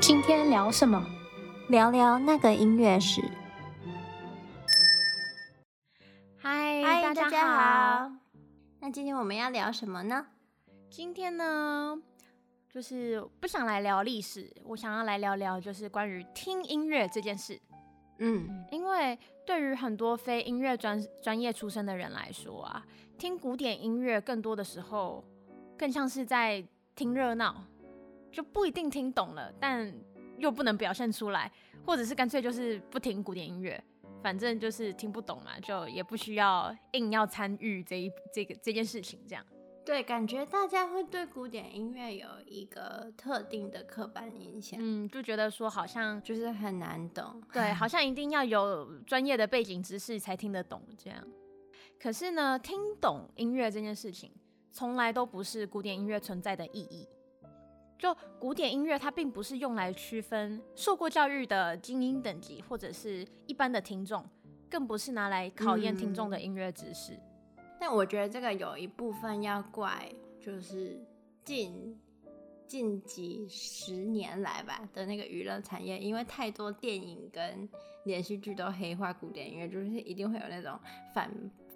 今天聊什么？聊聊那个音乐史。嗨，嗨，大家好。那今天我们要聊什么呢？今天呢，就是不想来聊历史，我想要来聊聊就是关于听音乐这件事。嗯，因为对于很多非音乐专专业出身的人来说啊，听古典音乐更多的时候，更像是在听热闹，就不一定听懂了，但又不能表现出来，或者是干脆就是不听古典音乐，反正就是听不懂嘛，就也不需要硬要参与这一这个这件事情，这样。对，感觉大家会对古典音乐有一个特定的刻板印象，嗯，就觉得说好像就是很难懂，对，好 像一定要有专业的背景知识才听得懂这样。可是呢，听懂音乐这件事情，从来都不是古典音乐存在的意义。就古典音乐，它并不是用来区分受过教育的精英等级，或者是一般的听众，更不是拿来考验听众的音乐知识。嗯但我觉得这个有一部分要怪，就是近近几十年来吧的那个娱乐产业，因为太多电影跟连续剧都黑化古典音乐，就是一定会有那种反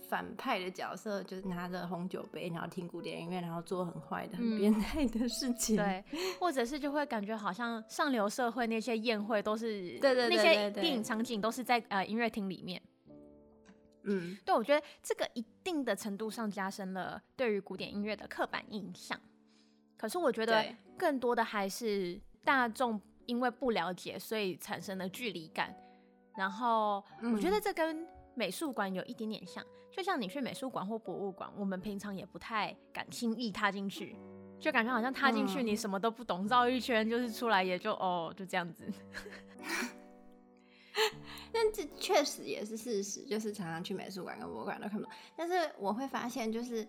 反派的角色，就是拿着红酒杯，然后听古典音乐，然后做很坏的、很变态的事情。对，或者是就会感觉好像上流社会那些宴会都是，对对对，那些电影场景都是在呃音乐厅里面。嗯，对，我觉得这个一定的程度上加深了对于古典音乐的刻板印象。可是我觉得更多的还是大众因为不了解，所以产生了距离感。然后我觉得这跟美术馆有一点点像，就像你去美术馆或博物馆，我们平常也不太敢轻易踏进去，就感觉好像踏进去你什么都不懂，绕一圈就是出来也就哦就这样子。但这确实也是事实，就是常常去美术馆跟博物馆都看不懂。但是我会发现，就是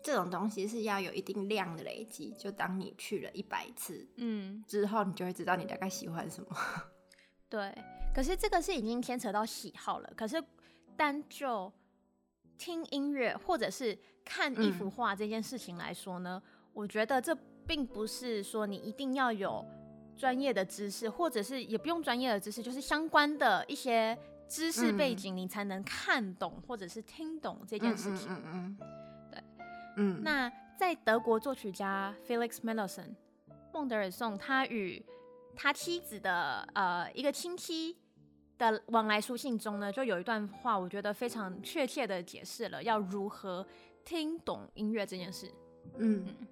这种东西是要有一定量的累积。就当你去了一百次，嗯，之后你就会知道你大概喜欢什么。对，可是这个是已经牵扯到喜好了。可是单就听音乐或者是看一幅画这件事情来说呢，嗯，我觉得这并不是说你一定要有。专业的知识，或者是也不用专业的知识，就是相关的一些知识背景，你才能看懂或者是听懂这件事情。嗯嗯，对，嗯。那在德国作曲家 Felix Mendelssohn 孟德尔颂，他与他妻子的呃一个亲戚的往来书信中呢，就有一段话，我觉得非常确切的解释了要如何听懂音乐这件事。嗯。嗯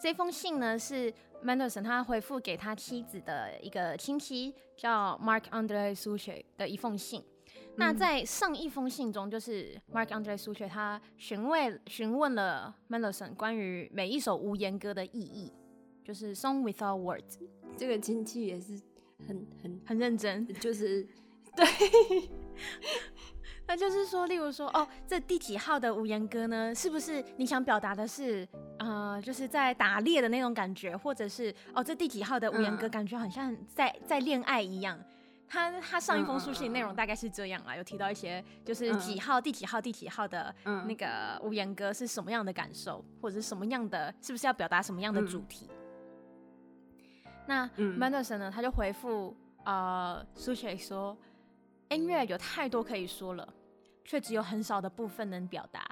这封信呢是 Mendelssohn 他回复给他妻子的一个亲戚叫 Mark Andre Suchet 的一封信。嗯。那在上一封信中，就是 Mark Andre Suchet 他询问询问了 Mendelssohn 关于每一首无言歌的意义，就是 Song Without Words。这个亲戚也是很很很认真，就是对。那就是说，例如说，哦，这第几号的无言歌呢？是不是你想表达的是，呃，就是在打猎的那种感觉，或者是，哦，这第几号的无言歌感觉好像在在恋爱一样？他他上一封书信内容大概是这样啦，有提到一些，就是几号、第几号、第几号的那个无言歌是什么样的感受，或者是什么样的，是不是要表达什么样的主题？那 Mendelssohn 呢，他就回复呃 Suchet 说，音乐有太多可以说了。却只有很少的部分能表达。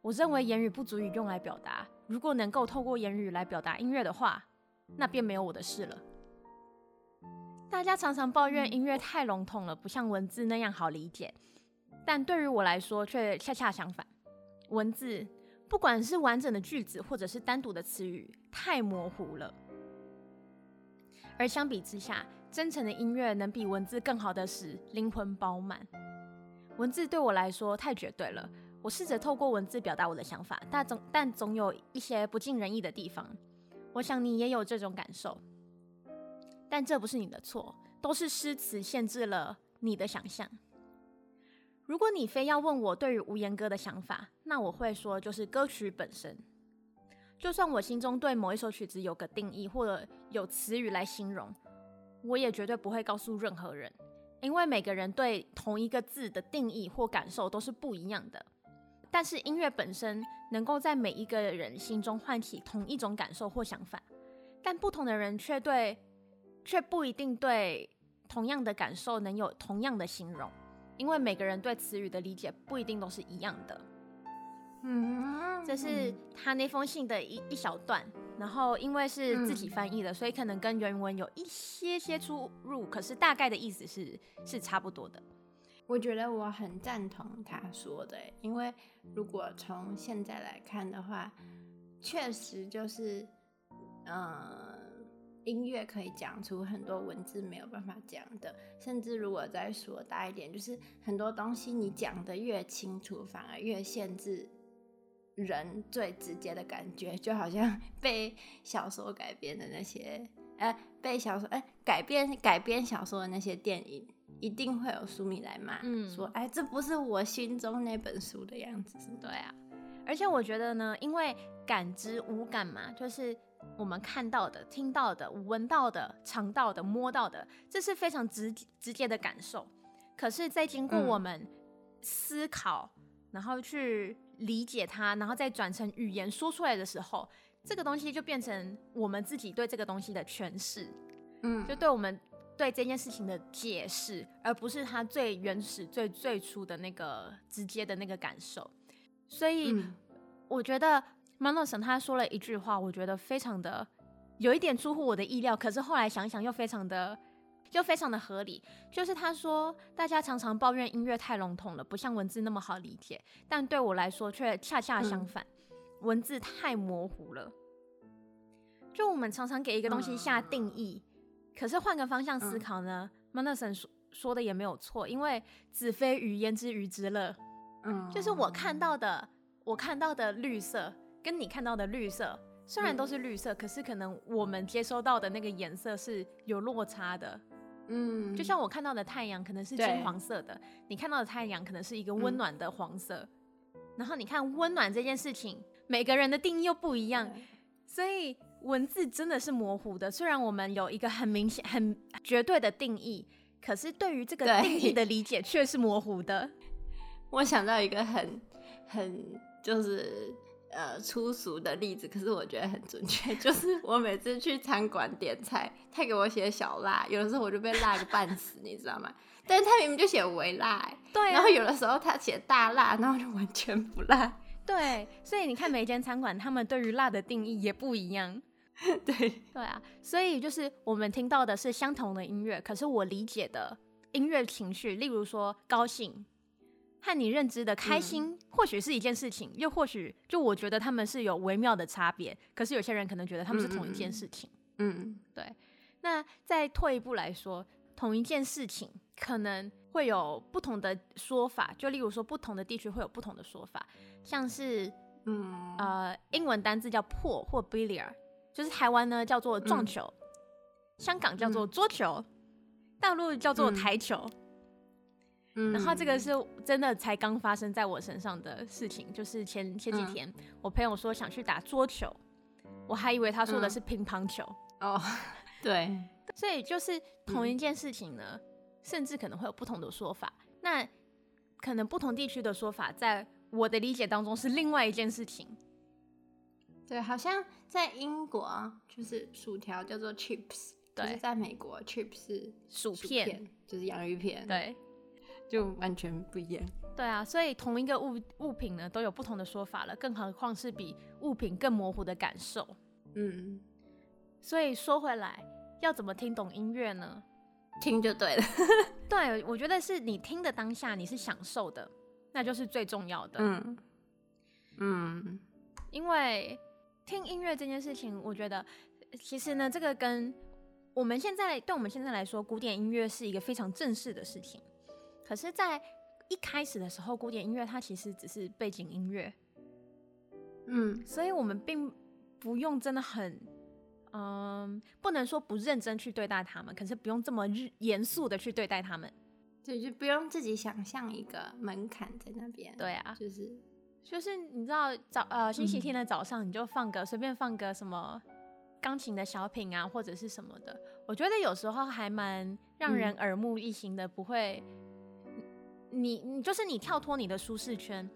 我认为言语不足以用来表达。如果能够透过言语来表达音乐的话，那便没有我的事了。大家常常抱怨音乐太笼统了，不像文字那样好理解。但对于我来说，却恰恰相反。文字，不管是完整的句子，或者是单独的词语，太模糊了。而相比之下，真诚的音乐能比文字更好的使灵魂饱满。文字对我来说太绝对了，我试着透过文字表达我的想法，但总但总有一些不尽人意的地方。我想你也有这种感受，但这不是你的错，都是诗词限制了你的想象。如果你非要问我对于无言歌的想法，那我会说就是歌曲本身。就算我心中对某一首曲子有个定义，或者有词语来形容，我也绝对不会告诉任何人。因为每个人对同一个字的定义或感受都是不一样的。但是音乐本身能够在每一个人心中唤起同一种感受或想法，但不同的人却对，却不一定对同样的感受能有同样的形容，因为每个人对词语的理解不一定都是一样的。嗯，这是他那封信的一一小段，然后因为是自己翻译的，所以可能跟原文有一些些出入，可是大概的意思是是差不多的。我觉得我很赞同他说的，因为如果从现在来看的话，确实就是，嗯，音乐可以讲出很多文字没有办法讲的，甚至如果再说大一点，就是很多东西你讲得越清楚，反而越限制人最直接的感觉，就好像 被小说改编的那些，哎，被小说哎改编改编小说的那些电影。一定会有书迷来骂，嗯，说，哎，这不是我心中那本书的样子，对啊。而且我觉得呢，因为感知无感嘛，就是我们看到的、听到的、闻到的、尝到的、摸到的，这是非常直直接的感受。可是，在经过我们思考，嗯，然后去理解它，然后再转成语言说出来的时候，这个东西就变成我们自己对这个东西的诠释，嗯，就对我们。对这件事情的解释，而不是它最原始、最最初的那个直接的那个感受。所以，嗯、我觉得 Mendelssohn 他说了一句话，我觉得非常的有一点出乎我的意料，可是后来想想又非常的又非常的合理。就是他说，大家常常抱怨音乐太笼统了，不像文字那么好理解，但对我来说却恰恰相反，嗯、文字太模糊了。就我们常常给一个东西下定义。嗯可是换个方向思考呢，Mendelssohn 说说的也没有错，因为子非鱼焉知鱼之乐？嗯，就是我看到的，我看到的绿色跟你看到的绿色虽然都是绿色，嗯，可是可能我们接收到的那个颜色是有落差的。嗯，就像我看到的太阳可能是金黄色的，你看到的太阳可能是一个温暖的黄色。嗯，然后你看温暖这件事情，每个人的定义又不一样，所以。文字真的是模糊的，虽然我们有一个很明显、很绝对的定义，可是对于这个定义的理解却是模糊的。我想到一个很、很就是呃粗俗的例子，可是我觉得很准确，就是我每次去餐馆点菜，他给我写小辣，有的时候我就被辣个半死，你知道吗？但是他明明就写微辣，对啊，然后有的时候他写大辣，然后就完全不辣。对，所以你看每一间餐馆，他们对于辣的定义也不一样。对对啊，所以就是我们听到的是相同的音乐，可是我理解的音乐情绪，例如说高兴，和你认知的开心，嗯、或许是一件事情，又或许就我觉得他们是有微妙的差别。可是有些人可能觉得他们是同一件事情。嗯，嗯，对。那再退一步来说，同一件事情可能会有不同的说法，就例如说不同的地区会有不同的说法，像是嗯呃英文单字叫 pool 或 billiard。就是台湾呢叫做撞球，嗯、香港叫做桌球，嗯、大陆叫做台球。嗯，然后这个是真的才刚发生在我身上的事情，就是前前几天，嗯、我朋友说想去打桌球，我还以为他说的是乒乓球。嗯、哦，对，所以就是同一件事情呢，嗯、甚至可能会有不同的说法。那可能不同地区的说法，在我的理解当中是另外一件事情。对，好像在英国就是薯条叫做 chips，对，就是在美国 chips 是薯片，薯片就是洋芋片，对，就完全不一样。对啊，所以同一个物物品呢，都有不同的说法了，更何况是比物品更模糊的感受。嗯，所以说回来，要怎么听懂音乐呢？听就对了。对，我觉得是你听的当下你是享受的，那就是最重要的。嗯嗯，因为。听音乐这件事情，我觉得其实呢，这个跟我们现在对我们现在来说，古典音乐是一个非常正式的事情。可是，在一开始的时候，古典音乐它其实只是背景音乐，嗯，所以我们并不用真的很，嗯，不能说不认真去对待他们，可是不用这么严肃的去对待他们，对，就不用自己想象一个门槛在那边，对啊，就是。就是你知道早呃星期天的早上，你就放个随、嗯、便放个什么钢琴的小品啊，或者是什么的，我觉得有时候还蛮让人耳目一新的，不会，你你就是你跳脱你的舒适圈，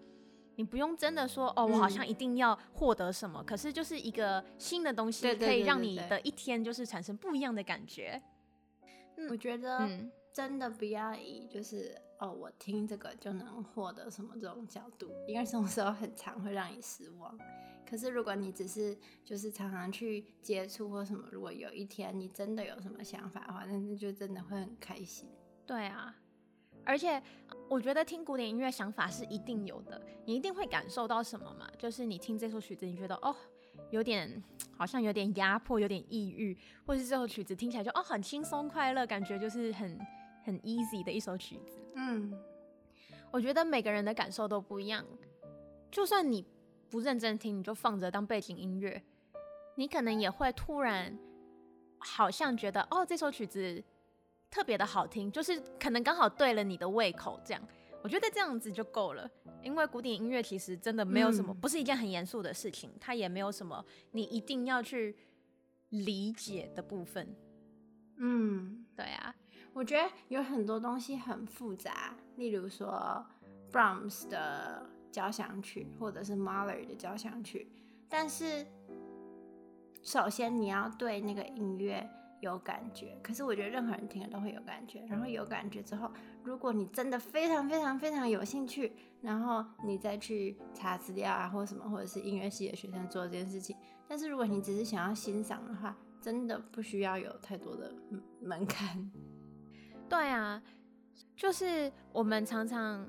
你不用真的说哦，我好像一定要获得什么，嗯、可是就是一个新的东西，可以让你的一天就是产生不一样的感觉。嗯、我觉得真的不要以就是哦，我听这个就能获得什么这种角度，因为这种时候很常会让你失望。可是如果你只是就是常常去接触或什么，如果有一天你真的有什么想法的话，那那就真的会很开心。对啊，而且我觉得听古典音乐想法是一定有的，你一定会感受到什么嘛？就是你听这首曲子，你觉得哦，有点好像有点压迫，有点抑郁，或是这首曲子听起来就哦很轻松快乐，感觉就是很很 easy 的一首曲子。嗯，我觉得每个人的感受都不一样，就算你。不认真听，你就放着当背景音乐，你可能也会突然好像觉得哦，这首曲子特别的好听，就是可能刚好对了你的胃口，这样，我觉得这样子就够了。因为古典音乐其实真的没有什么，嗯、不是一件很严肃的事情，它也没有什么你一定要去理解的部分。嗯，对啊，我觉得有很多东西很复杂，例如说 Brahms 的。交响曲，或者是 Mahler 的交响曲，但是首先你要对那个音乐有感觉。可是我觉得任何人听了都会有感觉。然后有感觉之后，如果你真的非常非常非常有兴趣，然后你再去查资料啊，或什么，或者是音乐系的学生做这件事情。但是如果你只是想要欣赏的话，真的不需要有太多的门槛。对啊，就是我们常常，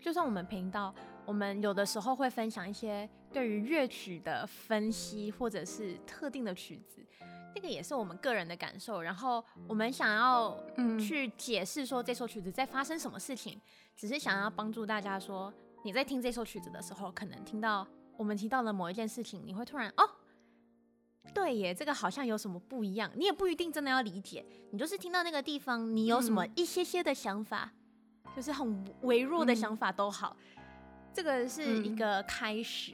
就算我们频道。我们有的时候会分享一些对于乐曲的分析，或者是特定的曲子，那个也是我们个人的感受。然后我们想要去解释说这首曲子在发生什么事情，只是想要帮助大家说，你在听这首曲子的时候，可能听到我们提到了某一件事情，你会突然哦，对耶，这个好像有什么不一样。你也不一定真的要理解，你就是听到那个地方，你有什么一些些的想法，就是很微弱的想法都好。这个是一个开始，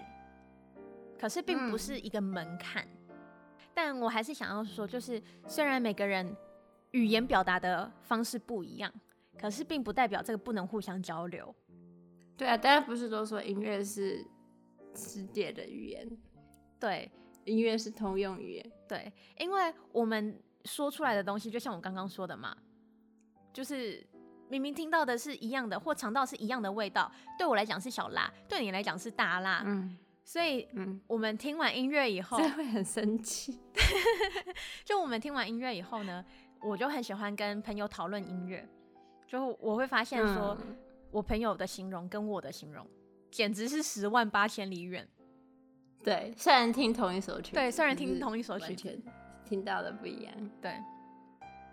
嗯、可是并不是一个门槛。嗯、但我还是想要说，就是虽然每个人语言表达的方式不一样，可是并不代表这个不能互相交流。对啊，大家不是都说音乐是世界的语言？对，音乐是通用语言。对，因为我们说出来的东西，就像我刚刚说的嘛，就是。明明听到的是一样的，或尝到是一样的味道，对我来讲是小辣，对你来讲是大辣。嗯，所以，嗯，我们听完音乐以后，会很生气。就我们听完音乐以后呢，我就很喜欢跟朋友讨论音乐。就我会发现说，嗯、我朋友的形容跟我的形容，简直是十万八千里远。对，虽然听同一首曲，对，虽然听同一首曲，全听到的不一样。对。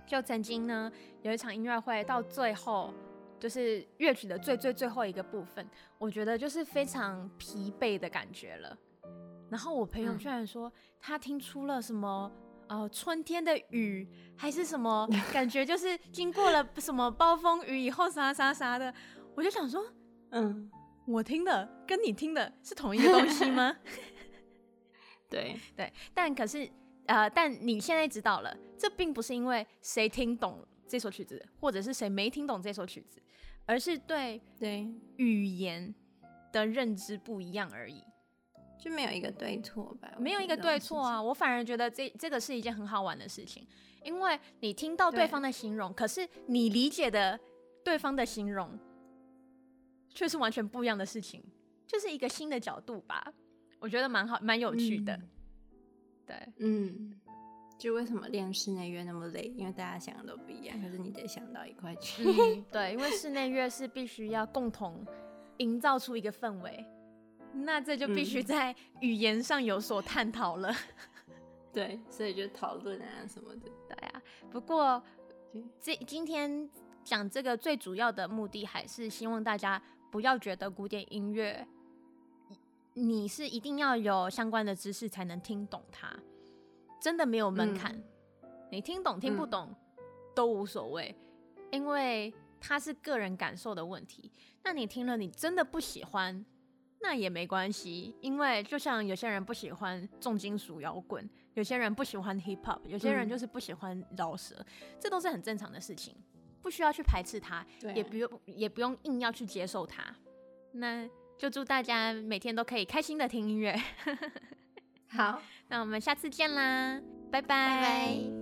就曾经呢，有一场音乐会，到最后就是乐曲的最最最后一个部分，我觉得就是非常疲惫的感觉了。然后我朋友居然说，他听出了什么呃春天的雨，还是什么 感觉，就是经过了什么暴风雨以后啥啥啥的。我就想说，嗯，我听的跟你听的是同一个东西吗？对对，但可是。呃，但你现在知道了，这并不是因为谁听懂这首曲子，或者是谁没听懂这首曲子，而是对对语言的认知不一样而已，就没有一个对错吧？没有一个对错啊，我反而觉得这这个是一件很好玩的事情，因为你听到对方的形容，可是你理解的对方的形容却是完全不一样的事情，就是一个新的角度吧，我觉得蛮好，蛮有趣的。嗯对，嗯，就为什么练室内乐那么累？因为大家想的都不一样，可是你得想到一块去。嗯、对，因为室内乐是必须要共同营造出一个氛围，那这就必须在语言上有所探讨了。嗯、对，所以就讨论啊什么的。对啊，不过这今天讲这个最主要的目的，还是希望大家不要觉得古典音乐。你是一定要有相关的知识才能听懂它，真的没有门槛。嗯、你听懂听不懂、嗯、都无所谓，因为它是个人感受的问题。那你听了你真的不喜欢，那也没关系，因为就像有些人不喜欢重金属摇滚，有些人不喜欢 hip hop，有些人就是不喜欢饶舌，嗯，这都是很正常的事情，不需要去排斥它，也不用也不用硬要去接受它。那就祝大家每天都可以开心的听音乐。好，那我们下次见啦，拜拜。拜拜。